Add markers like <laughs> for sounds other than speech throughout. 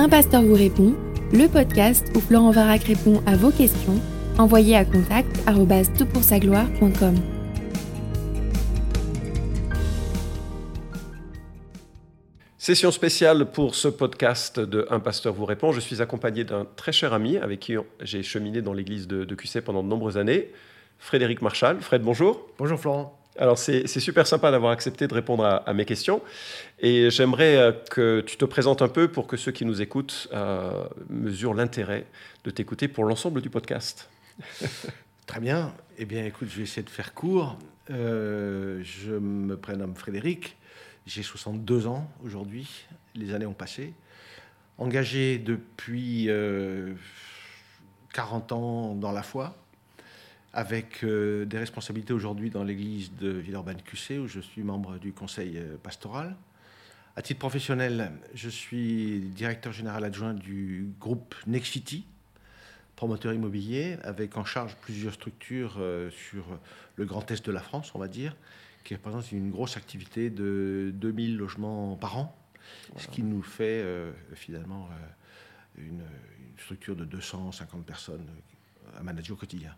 Un pasteur vous répond, le podcast où Florent Varac répond à vos questions, envoyez à contact gloire.com Session spéciale pour ce podcast de Un pasteur vous répond. Je suis accompagné d'un très cher ami avec qui j'ai cheminé dans l'église de, de QC pendant de nombreuses années, Frédéric Marchal. Fred, bonjour. Bonjour Florent. Alors c'est super sympa d'avoir accepté de répondre à, mes questions et j'aimerais euh, que tu te présentes un peu pour que ceux qui nous écoutent euh, mesurent l'intérêt de t'écouter pour l'ensemble du podcast. <laughs> Très bien. Eh bien écoute, je vais essayer de faire court. Euh, je me prénomme Frédéric, j'ai 62 ans aujourd'hui, les années ont passé. Engagé depuis 40 ans dans la foi, avec euh, des responsabilités aujourd'hui dans l'église de Villeurbanne-QC, où je suis membre du conseil euh, pastoral. À titre professionnel, je suis directeur général adjoint du groupe Nexity, promoteur immobilier, avec en charge plusieurs structures euh, sur le grand est de la France, on va dire, qui représente une grosse activité de 2000 logements par an, ce qui nous fait finalement une, une, structure de 250 personnes manager au quotidien.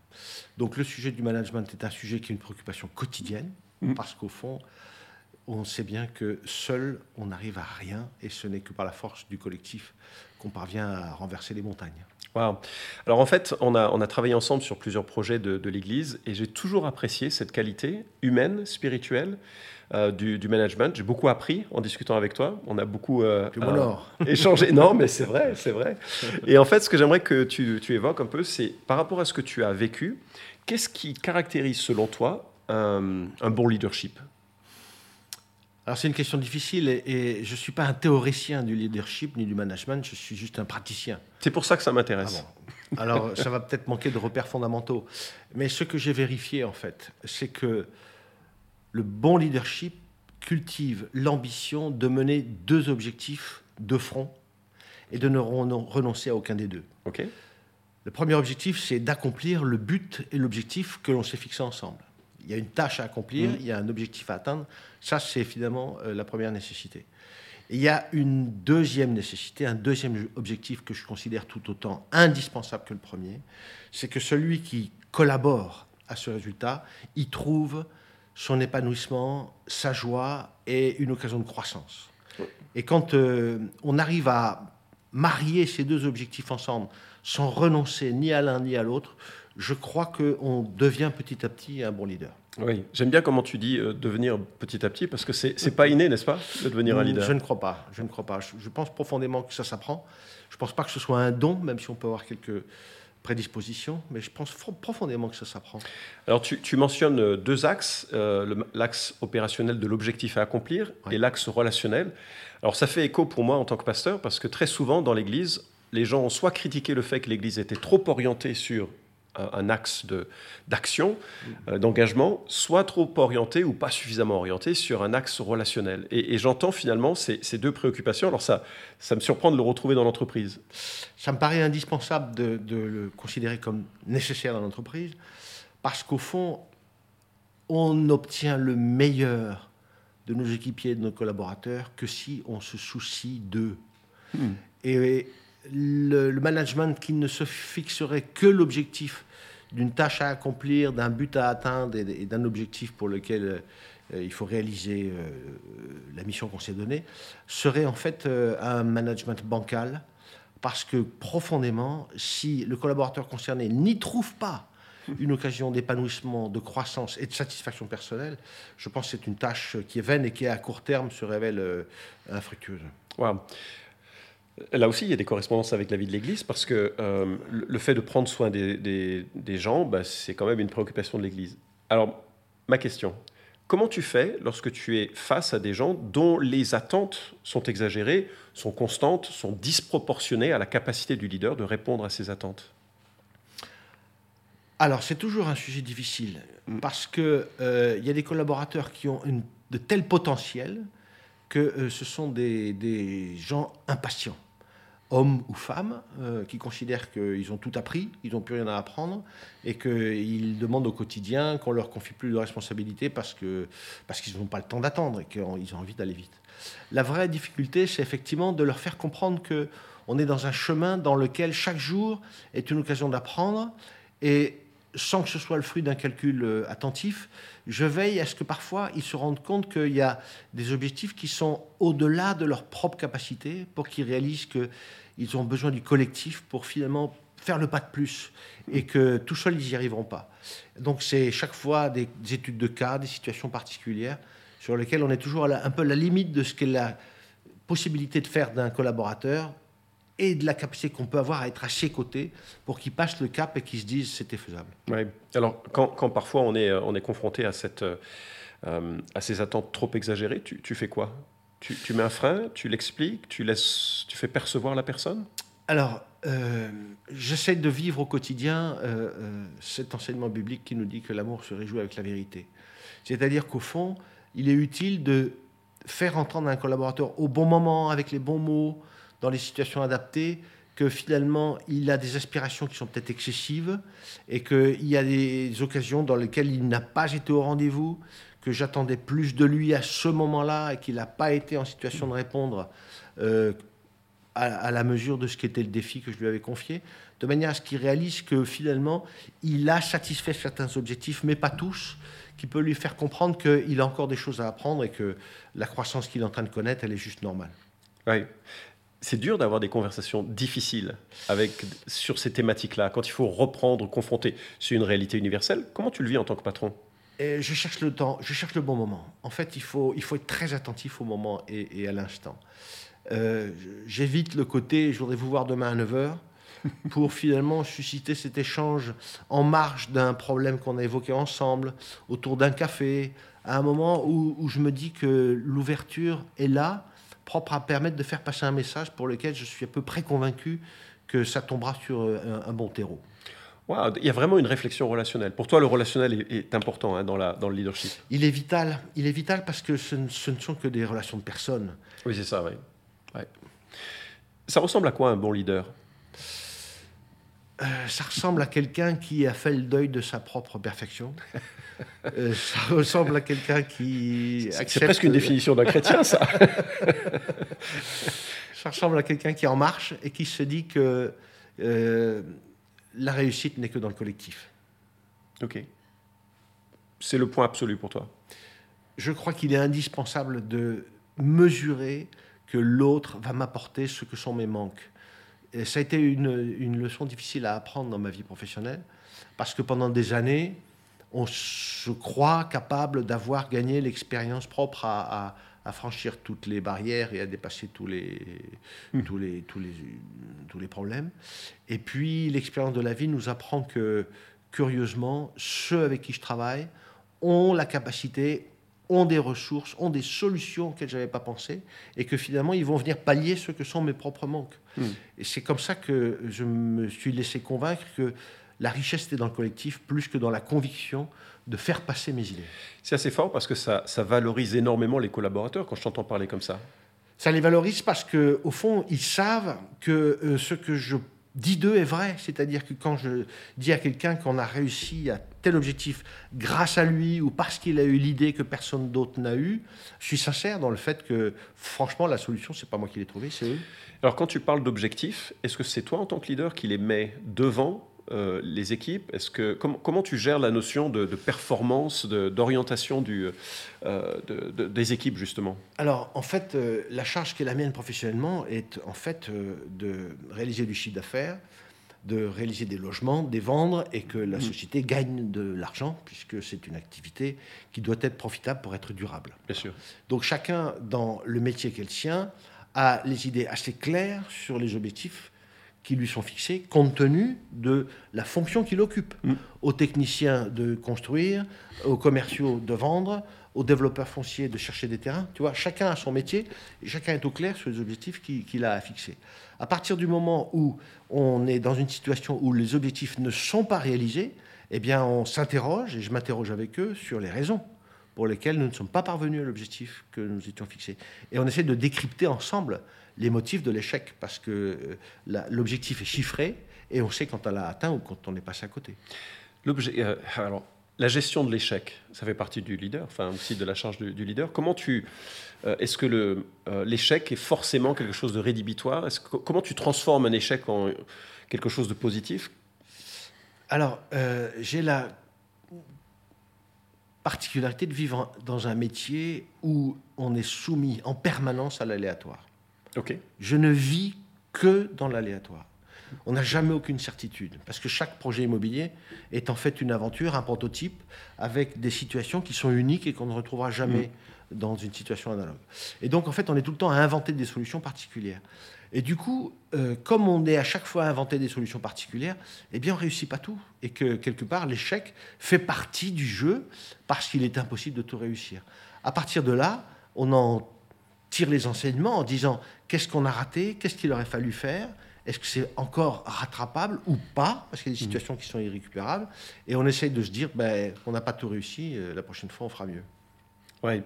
Donc le sujet du management est un sujet qui est une préoccupation quotidienne, mm. parce qu'au fond, on sait bien que seul, on n'arrive à rien, et ce n'est que par la force du collectif qu'on parvient à renverser les montagnes. Wow. Alors en fait, on a, on a travaillé ensemble sur plusieurs projets de, de l'Église, et j'ai toujours apprécié cette qualité humaine, spirituelle, euh, du, management. J'ai beaucoup appris en discutant avec toi. On a beaucoup euh, euh <laughs> échangé. Non, mais c'est vrai, c'est vrai. Et en fait, ce que j'aimerais que tu, tu, évoques un peu, c'est par rapport à ce que tu as vécu, qu'est-ce qui caractérise selon toi un, bon leadership? Alors c'est une question difficile et, je ne suis pas un théoricien du leadership ni du management, je suis juste un praticien. C'est pour ça que ça m'intéresse. Ah Alors ça va peut-être manquer de repères fondamentaux, mais ce que j'ai vérifié en fait, c'est que le bon leadership cultive l'ambition de mener deux objectifs de front et de ne renoncer à aucun des deux. Le premier objectif, c'est d'accomplir le but et l'objectif que l'on s'est fixé ensemble. Il y a une tâche à accomplir, mm. il y a un objectif à atteindre. Ça, c'est finalement euh, la première nécessité. il y a une deuxième nécessité, un deuxième objectif que je considère tout autant indispensable que le premier, c'est que celui qui collabore à ce résultat y trouve son épanouissement, sa joie et une occasion de croissance. Et quand euh, on arrive à marier ces deux objectifs ensemble sans renoncer ni à l'un ni à l'autre, je crois qu'on devient petit à petit un bon leader. Oui, j'aime bien comment tu dis euh, devenir petit à petit, parce que c'est n'est pas inné, n'est-ce pas, de devenir un leader? Je ne crois pas, je ne crois pas. Je, je pense profondément que ça s'apprend. Je ne pense pas que ce soit un don, même si on peut avoir quelques prédisposition, mais je pense profondément que ça s'apprend. Alors tu, mentionnes euh, deux axes, euh, l'axe opérationnel de l'objectif à accomplir et l'axe relationnel. Alors ça fait écho pour moi en tant que pasteur, parce que très souvent dans l'Église, les gens ont soit critiqué le fait que l'Église était trop orientée sur un axe d'action, euh, d'engagement, soit trop orienté ou pas suffisamment orienté sur un axe relationnel. Et, j'entends finalement ces, deux préoccupations. Alors ça, ça me surprend de le retrouver dans l'entreprise. Ça me paraît indispensable de, de, le considérer comme nécessaire dans l'entreprise, parce qu'au fond, on obtient le meilleur de nos équipiers, de nos collaborateurs, que si on se soucie d'eux. Hmm. Et le, management qui ne se fixerait que l'objectif d'une tâche à accomplir, d'un but à atteindre et, d'un objectif pour lequel euh, il faut réaliser euh, la mission qu'on s'est donnée, serait en fait euh, un management bancal, parce que profondément, si le collaborateur concerné n'y trouve pas une occasion d'épanouissement, de croissance et de satisfaction personnelle, je pense que c'est une tâche qui est vaine et qui à court terme se révèle infructueuse. Là aussi, il y a des correspondances avec la vie de l'Église parce que euh, le fait de prendre soin des, gens, bah, c'est quand même une préoccupation de l'Église. Alors, ma question, comment tu fais lorsque tu es face à des gens dont les attentes sont exagérées, sont constantes, sont disproportionnées à la capacité du leader de répondre à ces attentes? Alors, c'est toujours un sujet difficile mm. parce qu'il euh, y a des collaborateurs qui ont une, de tels potentiels que euh, ce sont des, gens impatients, hommes ou femmes, euh, qui considèrent qu'ils ont tout appris, ils n'ont plus rien à apprendre, et qu'ils demandent au quotidien qu'on leur confie plus de responsabilités parce qu'ils parce qu'ils n'ont pas le temps d'attendre et qu'ils ont envie d'aller vite. La vraie difficulté, c'est effectivement de leur faire comprendre que on est dans un chemin dans lequel chaque jour est une occasion d'apprendre et sans que ce soit le fruit d'un calcul euh, attentif, je veille à ce que parfois ils se rendent compte qu'il y a des objectifs qui sont au-delà de leur propre capacité pour qu'ils réalisent qu'ils ont besoin du collectif pour finalement faire le pas de plus et que tout seul ils n'y arriveront pas. Donc c'est chaque fois des, études de cas, des situations particulières sur lesquelles on est toujours un peu à la limite de ce qu'est la possibilité de faire d'un collaborateur et de la capacité qu'on peut avoir à être à ses côtés pour qu'il passe le cap et qu'il se dise c'était faisable. Alors quand, quand, parfois on est, euh, on est confronté à, cette, euh, à ces attentes trop exagérées, tu, tu fais quoi? Tu, tu, mets un frein, tu l'expliques, tu, laisses, tu fais percevoir la personne? Alors, euh, j'essaie de vivre au quotidien cet enseignement biblique qui nous dit que l'amour se réjouit avec la vérité. C'est-à-dire qu'au fond, il est utile de faire entendre un collaborateur au bon moment, avec les bons mots, dans les situations adaptées que finalement il a des aspirations qui sont peut-être excessives et qu'il y a des occasions dans lesquelles il n'a pas été au rendez-vous, que j'attendais plus de lui à ce moment-là et qu'il n'a pas été en situation de répondre euh, à, la mesure de ce qui était le défi que je lui avais confié, de manière à ce qu'il réalise que finalement il a satisfait certains objectifs, mais pas tous, qui peut lui faire comprendre qu'il a encore des choses à apprendre et que la croissance qu'il est en train de connaître, elle est juste normale. Oui c'est dur d'avoir des conversations difficiles avec, sur ces thématiques-là, quand il faut reprendre, confronter. C'est une réalité universelle. Comment tu le vis en tant que patron? Et Je cherche le temps, je cherche le bon moment. En fait, il faut, il faut être très attentif au moment et, à l'instant. Euh, j'évite le côté je voudrais vous voir demain à 9h <laughs> pour finalement susciter cet échange en marge d'un problème qu'on a évoqué ensemble, autour d'un café, à un moment où, où je me dis que l'ouverture est là propre à permettre de faire passer un message pour lequel je suis à peu près convaincu que ça tombera sur euh, un, bon terreau. il y a vraiment une réflexion relationnelle. Pour toi, le relationnel est, important hein, dans, la, dans le leadership. Il est vital. Il est vital parce que ce, ne sont que des relations de personnes. Oui, c'est ça, oui. Ça ressemble à quoi un bon leader? Euh, ça ressemble à quelqu'un qui a fait le deuil de sa propre perfection. <laughs> Euh, ça ressemble à quelqu'un qui. C'est presque une définition d'un chrétien, ça. <laughs> ça ressemble à quelqu'un qui est en marche et qui se dit que euh, la réussite n'est que dans le collectif. Ok. C'est le point absolu pour toi. Je crois qu'il est indispensable de mesurer que l'autre va m'apporter ce que sont mes manques ça a été une, leçon difficile à apprendre dans ma vie professionnelle, parce que pendant des années, on se croit capable d'avoir gagné l'expérience propre à, franchir toutes les barrières et à dépasser tous les, hmm. tous les, tous les, tous les problèmes. Et puis l'expérience de la vie nous apprend que, curieusement, ceux avec qui je travaille ont la capacité, ont des ressources, ont des solutions auxquelles je n'avais pas pensé, et que finalement, ils vont venir pallier ce que sont mes propres manques. Hmm. Et c'est comme ça que je me suis laissé convaincre que la richesse était dans le collectif plus que dans la conviction de faire passer mes idées. C'est assez fort parce que ça, ça valorise énormément les collaborateurs quand je t'entends parler comme ça. Ça les valorise parce qu'au fond, ils savent que euh, ce que je dit d'eux est vrai. C'est-à-dire que quand je dis à quelqu'un qu'on a réussi à tel objectif grâce à lui ou parce qu'il a eu l'idée que personne d'autre n'a eu, je suis sincère dans le fait que, franchement, la solution, c'est pas moi qui l'ai trouvée, c'est eux. Alors, quand tu parles d'objectifs, est-ce que c'est toi, en tant que leader, qui les mets devant euh, les équipes Est-ce que comment tu gères la notion de, performance, d'orientation euh, des équipes justement? Alors en fait, euh, la charge qui est la mienne professionnellement est en fait de réaliser du chiffre d'affaires, de réaliser des logements, des vendre et que la mmh. société gagne de l'argent puisque c'est une activité qui doit être profitable pour être durable. Bien sûr. Donc chacun dans le métier qu'est le sien a les idées assez claires sur les objectifs qui lui sont fixés compte tenu de la fonction qu'il occupe. Mm. Aux techniciens de construire, aux commerciaux de vendre, aux développeurs fonciers de chercher des terrains. Tu vois, chacun a son métier et chacun est au clair sur les objectifs qu'il a à fixer. À partir du moment où on est dans une situation où les objectifs ne sont pas réalisés, eh bien, on s'interroge, et je m'interroge avec eux, sur les raisons pour lesquelles nous ne sommes pas parvenus à l'objectif que nous étions fixés. Et on essaie de décrypter ensemble les motifs de l'échec, parce que euh, l'objectif est chiffré et on sait quand on l'a atteint ou quand on est passé à côté. Euh, alors, la gestion de l'échec, ça fait partie du leader, enfin aussi de la charge du, leader. Comment tu, euh, est-ce que euh, l'échec est forcément quelque chose de rédhibitoire? Que, Comment tu transformes un échec en quelque chose de positif? Alors, j'ai la particularité de vivre dans un métier où on est soumis en permanence à l'aléatoire. Je ne vis que dans l'aléatoire on n'a jamais aucune certitude, parce que chaque projet immobilier est en fait une aventure, un prototype, avec des situations qui sont uniques et qu'on ne retrouvera jamais mm. dans une situation analogue. Et donc, en fait, on est tout le temps à inventer des solutions particulières. Et du coup, euh, comme on est à chaque fois à inventer des solutions particulières, eh bien, on réussit pas tout. Et que, quelque part, l'échec fait partie du jeu, parce qu'il est impossible de tout réussir. À partir de là, on en tire les enseignements en disant qu'est-ce qu'on a raté, qu'est-ce qu'il aurait fallu faire, est-ce que c'est encore rattrapable ou pas? Parce qu'il y a des mmh. situations qui sont irrécupérables. Et on essaye de se dire, ben, on n'a pas tout réussi, euh, la prochaine fois on fera mieux. Oui,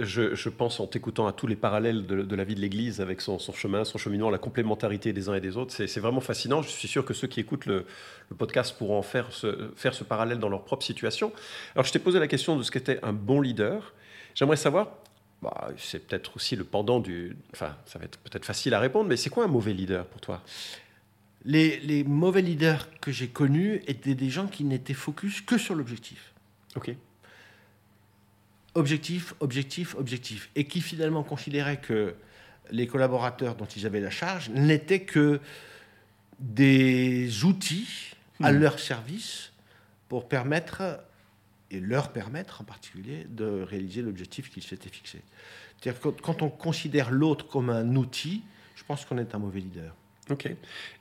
je, pense en t'écoutant à tous les parallèles de, la vie de l'Église avec son, chemin, son cheminement, la complémentarité des uns et des autres, c'est vraiment fascinant. Je suis sûr que ceux qui écoutent le, podcast pourront faire ce, faire ce parallèle dans leur propre situation. Alors je t'ai posé la question de ce qu'était un bon leader. J'aimerais savoir, bah, c'est peut-être aussi le pendant du. Enfin, ça va être peut-être facile à répondre, mais c'est quoi un mauvais leader pour toi? Les, mauvais leaders que j'ai connus étaient des gens qui n'étaient focus que sur l'objectif. Ok. Objectif, objectif, objectif. Et qui finalement considéraient que les collaborateurs dont ils avaient la charge n'étaient que des outils à hmm. leur service pour permettre et leur permettre en particulier de réaliser l'objectif qu'ils s'étaient fixé. C'est-à-dire que quand on considère l'autre comme un outil, je pense qu'on est un mauvais leader. Ok.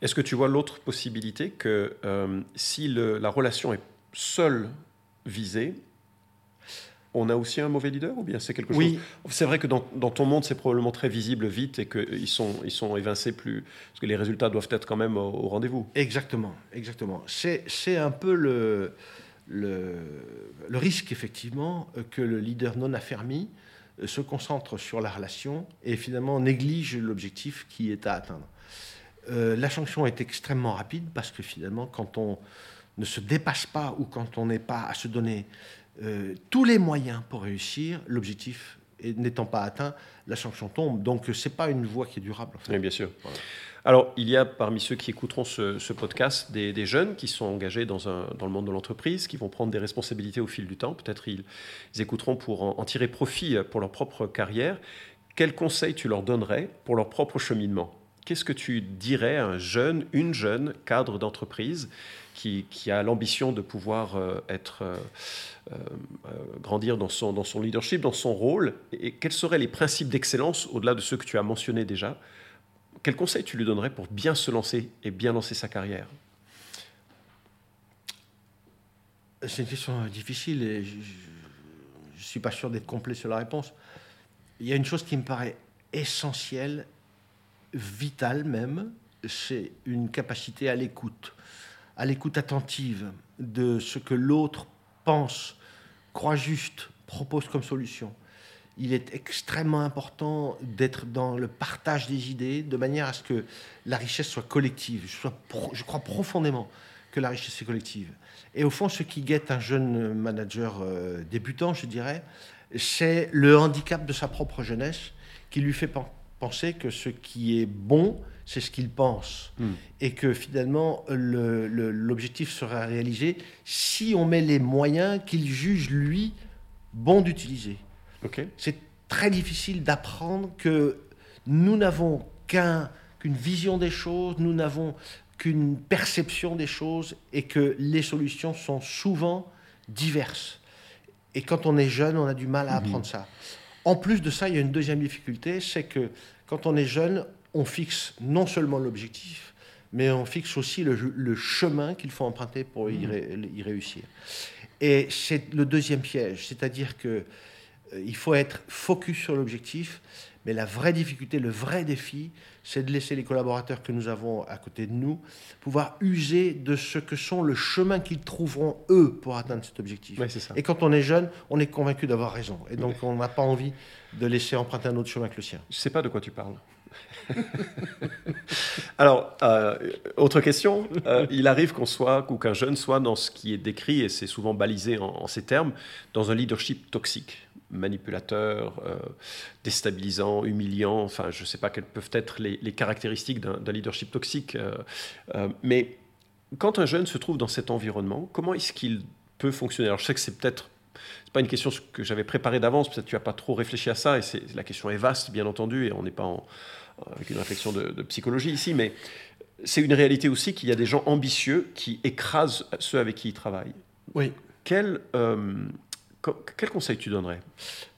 Est-ce que tu vois l'autre possibilité que euh, si la relation est seule visée, on a aussi un mauvais leader ou bien c'est quelque oui. chose? C'est vrai que dans, ton monde, c'est probablement très visible vite et qu'ils sont, ils sont évincés plus. Parce que les résultats doivent être quand même au, au rendez-vous. Exactement, exactement. C'est un peu le le, risque, effectivement, que le leader non affermi euh, se concentre sur la relation et finalement néglige l'objectif qui est à atteindre. Euh, la sanction est extrêmement rapide parce que finalement, quand on ne se dépasse pas ou quand on n'est pas à se donner euh, tous les moyens pour réussir, l'objectif n'étant pas atteint, la sanction tombe. Donc, ce n'est pas une voie qui est durable. Oui, bien sûr. Alors, il y a parmi ceux qui écouteront ce, podcast des, jeunes qui sont engagés dans, le monde de l'entreprise, qui vont prendre des responsabilités au fil du temps. Peut-être ils, écouteront pour en, tirer profit pour leur propre carrière. Quels conseils tu leur donnerais pour leur propre cheminement? Qu'est-ce que tu dirais à un jeune, une jeune cadre d'entreprise qui, a l'ambition de pouvoir euh, être, euh, euh, grandir dans son, dans son leadership, dans son rôle? Et quels seraient les principes d'excellence, au-delà de ceux que tu as mentionnés déjà, quel conseil tu lui donnerais pour bien se lancer et bien lancer sa carrière? C'est une question difficile et je ne suis pas sûr d'être complet sur la réponse. Il y a une chose qui me paraît essentielle, vitale même, c'est une capacité à l'écoute, à l'écoute attentive de ce que l'autre pense, croit juste, propose comme solution il est extrêmement important d'être dans le partage des idées de manière à ce que la richesse soit collective. Je, crois profondément que la richesse est collective. Et au fond, ce qui guette un jeune manager euh, débutant, je dirais, c'est le handicap de sa propre jeunesse qui lui fait penser que ce qui est bon, c'est ce qu'il pense. Hmm. Et que finalement, l'objectif sera réalisé si on met les moyens qu'il juge, lui, bon d'utiliser. C'est très difficile d'apprendre que nous n'avons qu'une vision des choses, nous n'avons qu'une perception des choses et que les solutions sont souvent diverses. Et quand on est jeune, on a du mal à mhm. apprendre ça. En plus de ça, il y a une deuxième difficulté, c'est que quand on est jeune, on fixe non seulement l'objectif, mais on fixe aussi le, chemin qu'il faut emprunter pour y, mhm. y réussir. Et c'est le deuxième piège, c'est-à-dire que euh, il faut être focus sur l'objectif, Mais la vraie difficulté, le vrai défi, c'est de laisser les collaborateurs que nous avons à côté de nous pouvoir user de ce que sont le chemin qu'ils trouveront eux pour atteindre cet objectif. Ouais, c'est ça. Et quand on est jeune, on est convaincu d'avoir raison. Et donc, on n'a pas envie de laisser emprunter un autre chemin que le sien. Je ne sais pas de quoi tu parles. <laughs> Alors, euh, autre question. Euh, il arrive qu'on soit, ou qu'un jeune soit dans ce qui est décrit, et c'est souvent balisé en, en ces termes, dans un leadership toxique, manipulateur, euh, déstabilisant, humiliant. Enfin, je ne sais pas quelles peuvent être les, les caractéristiques d'un leadership toxique. euh, euh, mais quand un jeune se trouve dans cet environnement, comment est-ce qu'il peut fonctionner? Alors, je sais que c'est peut-être c'est pas une question que j'avais préparée d'avance, peut-être que tu n'as pas trop réfléchi à ça, et c'est- la question est vaste, bien entendu, et on n'est pas en- avec une réflexion de, de psychologie ici, mais c'est une réalité aussi qu'il y a des gens ambitieux qui écrasent ceux avec qui ils travaillent. Oui. Quel, quel conseil tu donnerais?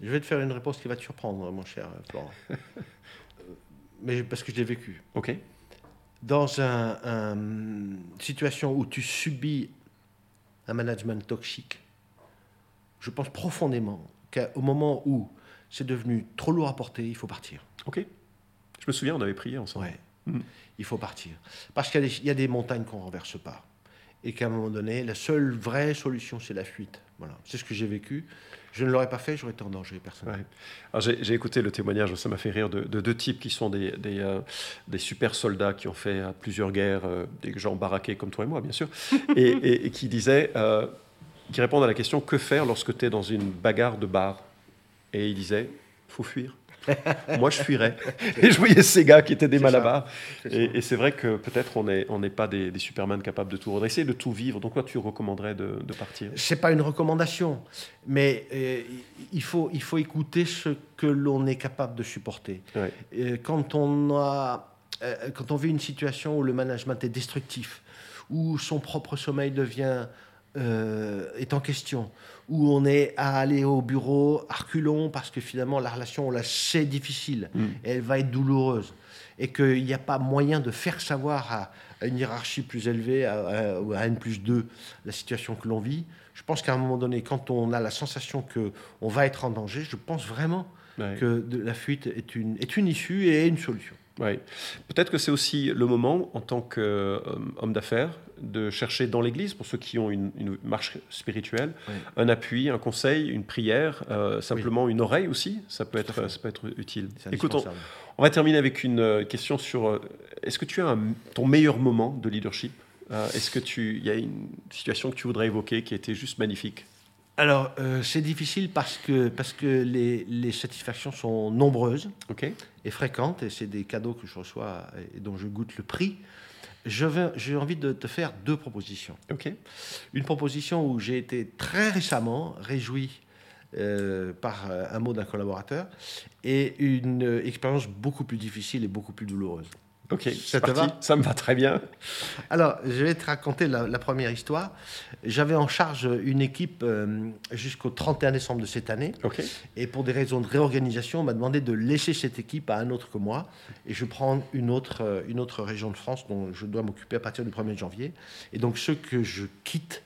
Je vais te faire une réponse qui va te surprendre, mon cher Florent. <laughs> Mais parce que je l'ai vécu. Ok Dans une un, situation où tu subis un management toxique, je pense profondément qu'au moment où c'est devenu trop lourd à porter, il faut partir. Ok. Je me souviens, on avait prié ensemble. Ouais. Mhm. Il faut partir. Parce qu'il y, a des- il y a des montagnes qu'on ne renverse pas. Et qu'à un moment donné, la seule vraie solution, c'est la fuite. Voilà. C'est ce que j'ai vécu. Je ne l'aurais pas fait, j'aurais été en danger personnellement. Ouais. J'ai écouté le témoignage, ça m'a fait rire, de, de deux types qui sont des, des, euh, des super soldats qui ont fait euh, plusieurs guerres, euh, des gens baraqués comme toi et moi, bien sûr, et, <laughs> et- et qui disaient, qui répondent à la question que faire lorsque tu es dans une bagarre de bar? Et ils disaient, faut fuir. <laughs> moi, je fuirais. Et je voyais ces gars qui étaient des malabars. Et, et c'est vrai que peut-être on n'est on n'est pas des, des superman capables de tout redresser, de tout vivre. Donc, quoi, tu recommanderais de, de partir? C'est pas une recommandation, mais euh, il, faut, il faut écouter ce que l'on est capable de supporter. Ouais. Euh, quand, on a, euh, quand on vit une situation où le management est destructif, où son propre sommeil devient euh, est en question, où on est à aller au bureau à reculons parce que finalement la relation on la sait difficile, Mm. et elle va être douloureuse, et qu'il n'y a pas moyen de faire savoir à, à une hiérarchie plus élevée, à, à- ou à N plus 2, la situation que l'on vit. Je pense qu'à un moment donné, quand on a la sensation que on va être en danger, je pense vraiment Ouais. que de- la fuite est une, est une issue et une solution. Ouais. Peut-être que c'est aussi le moment, en tant qu'homme d'affaires, de chercher dans l'Église, pour ceux qui ont une, une marche spirituelle, Oui. un appui, un conseil, une prière, euh, simplement une oreille aussi, ça peut, Tout être, ça peut être utile. Écoute, on, va terminer avec une euh, question sur, euh, est-ce que tu as un- ton meilleur moment de leadership? Euh, Est-ce que tu, il y a une situation que tu voudrais évoquer qui était juste magnifique? Alors, euh, c'est difficile parce que, parce que les, les satisfactions sont nombreuses et fréquentes, et c'est des cadeaux que je reçois et dont je goûte le prix. J'ai envie de te faire deux propositions. Ok Une proposition où j'ai été très récemment réjoui euh, par euh, un mot d'un collaborateur, et une expérience beaucoup plus difficile et beaucoup plus douloureuse. Ok, Ça te va Ça me va très bien. Alors, je vais te raconter la, la première histoire. J'avais en charge une équipe euh, jusqu'au 31 décembre de cette année. Ok Et pour des raisons de réorganisation, on m'a demandé de laisser cette équipe à un autre que moi. Et je prends une autre, euh, une autre région de France dont je dois m'occuper à partir du 1er janvier. Et donc ceux que je quitte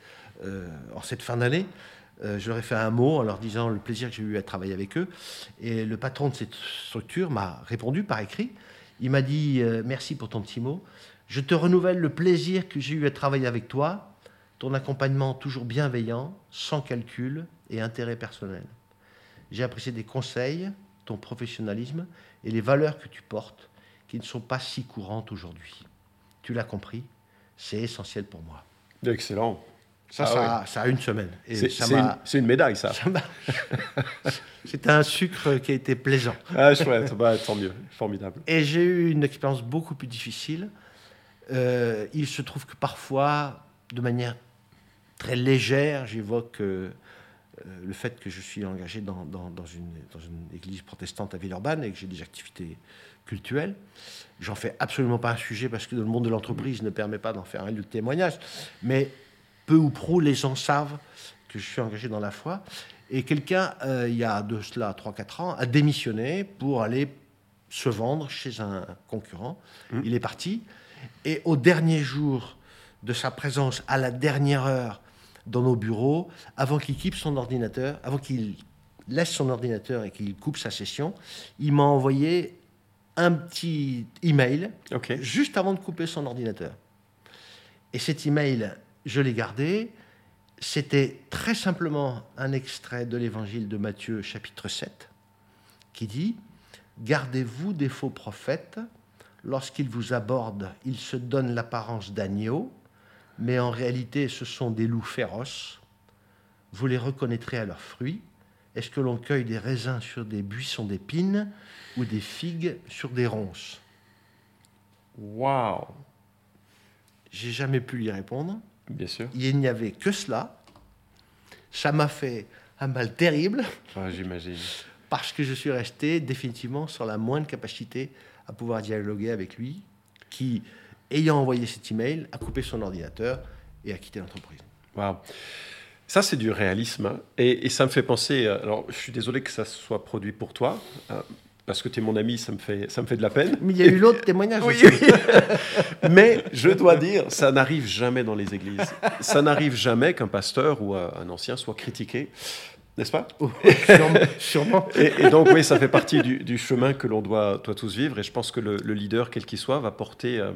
euh, en cette fin d'année, euh, je leur ai fait un mot en leur disant le plaisir que j'ai eu à travailler avec eux. Et le patron de cette structure m'a répondu par écrit. Il m'a dit euh, merci pour ton petit mot. Je te renouvelle le plaisir que j'ai eu à travailler avec toi, ton accompagnement toujours bienveillant, sans calcul et intérêt personnel. J'ai apprécié des conseils, ton professionnalisme et les valeurs que tu portes, qui ne sont pas si courantes aujourd'hui. Tu l'as compris, c'est essentiel pour moi. Excellent. Ça, Ah ça, a, ça a une semaine. C'est c'est une, c'est médaille, ça. ça <laughs> C'était un sucre qui a été plaisant. Ah, chouette. Bah, tant mieux. Formidable. Et j'ai eu une expérience beaucoup plus difficile. Euh, il se trouve que parfois, de manière très légère, j'évoque euh, euh, le fait que je suis engagé dans, dans- dans une, dans une église protestante à Villeurbanne et que j'ai des activités cultuelles. J'en fais absolument pas un sujet parce que le monde de l'entreprise ne permet pas d'en faire un lieu de témoignage. Mais peu ou prou, les gens savent que je suis engagé dans la foi. Et quelqu'un, euh, il y a de cela 3-4 ans, a démissionné pour aller se vendre chez un concurrent. Mmh. Il est parti. Et au dernier jour de sa présence, à la dernière heure, dans nos bureaux, avant qu'il quitte son ordinateur, avant qu'il laisse son ordinateur et qu'il coupe sa session, il m'a envoyé un petit email juste avant de couper son ordinateur. Et cet email, je l'ai gardé. C'était très simplement un extrait de l'évangile de Matthieu chapitre 7 qui dit Gardez-vous des faux prophètes. Lorsqu'ils vous abordent, ils se donnent l'apparence d'agneaux, mais en réalité ce sont des loups féroces. Vous les reconnaîtrez à leurs fruits. Est-ce que l'on cueille des raisins sur des buissons d'épines ou des figues sur des ronces? Waouh. J'ai jamais pu lui répondre. Bien sûr. Il n'y avait que cela. Ça m'a fait un mal terrible Ah, J'imagine. parce que je suis resté définitivement sur la moindre capacité à pouvoir dialoguer avec lui, qui, ayant envoyé cet email, a coupé son ordinateur et a quitté l'entreprise. Waouh. Ça, c'est du réalisme. hein. Et, et ça me fait penser. euh, Alors, je suis désolé que ça soit produit pour toi, euh, parce que tu es mon ami, ça me fait, ça me fait de la peine. Mais il y a eu l'autre <laughs> témoignage. Oui. <laughs> Mais je dois dire, ça n'arrive jamais dans les églises. Ça n'arrive jamais qu'un pasteur ou un ancien soit critiqué, n'est-ce pas <laughs> sûrement. sûrement. et, et donc, oui, ça fait partie du, du chemin que l'on doit, doit tous vivre. Et je pense que le, le leader, quel qu'il soit, va porter euh,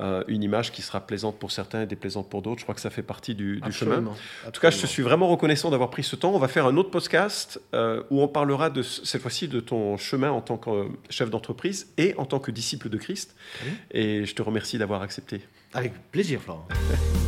euh, une image qui sera plaisante pour certains et déplaisante pour d'autres. Je crois que ça fait partie du, du chemin. En tout cas, je te suis vraiment reconnaissant d'avoir pris ce temps. On va faire un autre podcast euh, où on parlera de, ce- cette fois-ci de ton chemin en tant que euh, chef d'entreprise et en tant que disciple de Christ. Et je te remercie d'avoir accepté. Avec plaisir, Florent. <laughs>